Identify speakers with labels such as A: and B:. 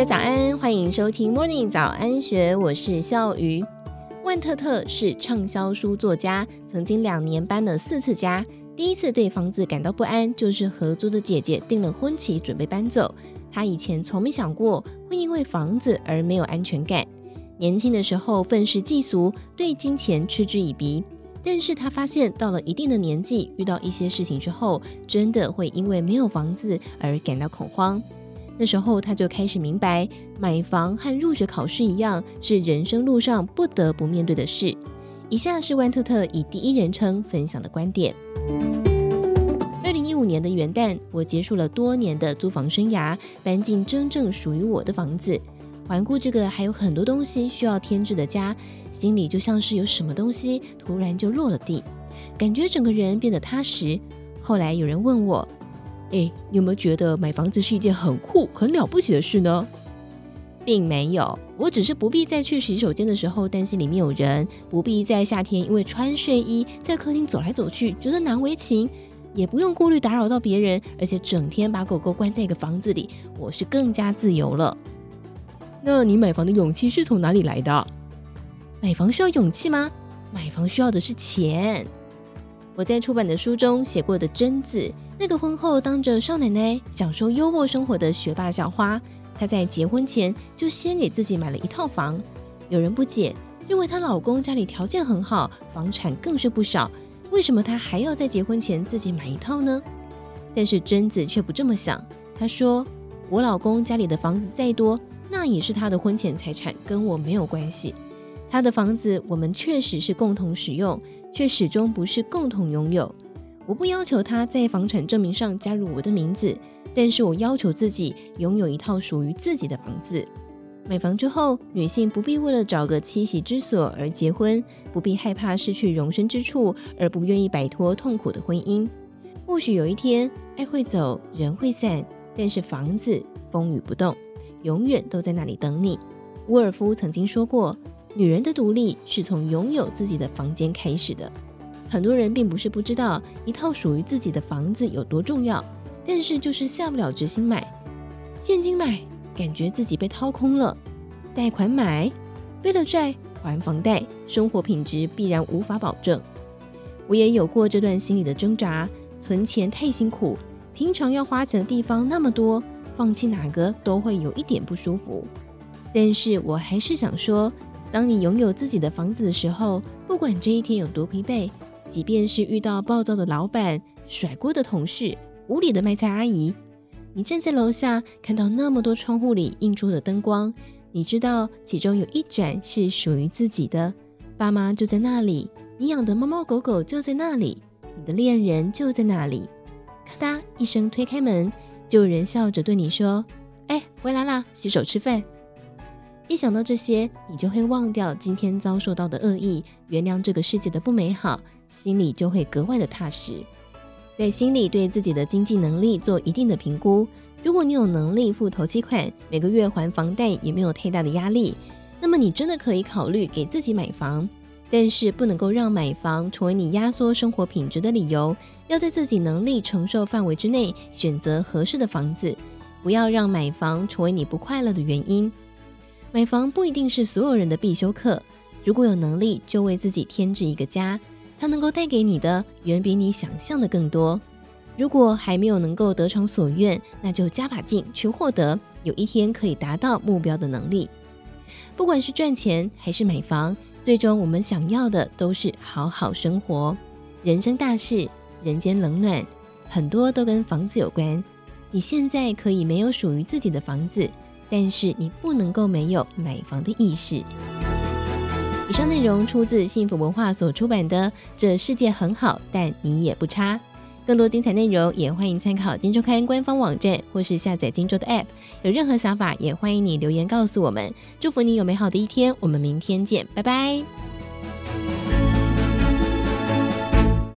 A: 大家早安，欢迎收听 Morning 早安学，我是笑鱼。万特特是畅销书作家，曾经两年搬了四次家。第一次对房子感到不安，就是合租的姐姐订了婚期准备搬走。他以前从没想过会因为房子而没有安全感。年轻的时候愤世嫉俗，对金钱嗤之以鼻。但是他发现到了一定的年纪，遇到一些事情之后，真的会因为没有房子而感到恐慌。那时候他就开始明白，买房和入学考试一样，是人生路上不得不面对的事。以下是万特特以第一人称分享的观点：二零一五年的元旦，我结束了多年的租房生涯，搬进真正属于我的房子。环顾这个还有很多东西需要添置的家，心里就像是有什么东西突然就落了地，感觉整个人变得踏实。后来有人问我。哎，你有没有觉得买房子是一件很酷、很了不起的事呢？并没有，我只是不必再去洗手间的时候担心里面有人，不必在夏天因为穿睡衣在客厅走来走去觉得难为情，也不用顾虑打扰到别人，而且整天把狗狗关在一个房子里，我是更加自由了。那你买房的勇气是从哪里来的？买房需要勇气吗？买房需要的是钱。我在出版的书中写过的贞子。那个婚后当着少奶奶享受优渥生活的学霸校花，她在结婚前就先给自己买了一套房。有人不解，认为她老公家里条件很好，房产更是不少，为什么她还要在结婚前自己买一套呢？但是贞子却不这么想。她说：“我老公家里的房子再多，那也是他的婚前财产，跟我没有关系。他的房子我们确实是共同使用，却始终不是共同拥有。”我不要求他在房产证明上加入我的名字，但是我要求自己拥有一套属于自己的房子。买房之后，女性不必为了找个栖息之所而结婚，不必害怕失去容身之处而不愿意摆脱痛苦的婚姻。或许有一天，爱会走，人会散，但是房子风雨不动，永远都在那里等你。伍尔夫曾经说过，女人的独立是从拥有自己的房间开始的。很多人并不是不知道一套属于自己的房子有多重要，但是就是下不了决心买。现金买，感觉自己被掏空了；贷款买，背了债还房贷，生活品质必然无法保证。我也有过这段心理的挣扎，存钱太辛苦，平常要花钱的地方那么多，放弃哪个都会有一点不舒服。但是我还是想说，当你拥有自己的房子的时候，不管这一天有多疲惫。即便是遇到暴躁的老板、甩锅的同事、无理的卖菜阿姨，你站在楼下看到那么多窗户里映出的灯光，你知道其中有一盏是属于自己的，爸妈就在那里，你养的猫猫狗狗就在那里，你的恋人就在那里。咔嗒一声推开门，就有人笑着对你说：“哎，回来啦，洗手吃饭。” 一想到这些，你就会忘掉今天遭受到的恶意，原谅这个世界的不美好。心里就会格外的踏实，在心里对自己的经济能力做一定的评估。如果你有能力付头期款，每个月还房贷也没有太大的压力，那么你真的可以考虑给自己买房。但是不能够让买房成为你压缩生活品质的理由，要在自己能力承受范围之内选择合适的房子，不要让买房成为你不快乐的原因。买房不一定是所有人的必修课，如果有能力，就为自己添置一个家。它能够带给你的远比你想象的更多。如果还没有能够得偿所愿，那就加把劲去获得，有一天可以达到目标的能力。不管是赚钱还是买房，最终我们想要的都是好好生活。人生大事，人间冷暖，很多都跟房子有关。你现在可以没有属于自己的房子，但是你不能够没有买房的意识。以上内容出自幸福文化所出版的《这世界很好，但你也不差》。更多精彩内容也欢迎参考《金周刊》官方网站或是下载《金周》的 App。有任何想法也欢迎你留言告诉我们。祝福你有美好的一天，我们明天见，拜拜。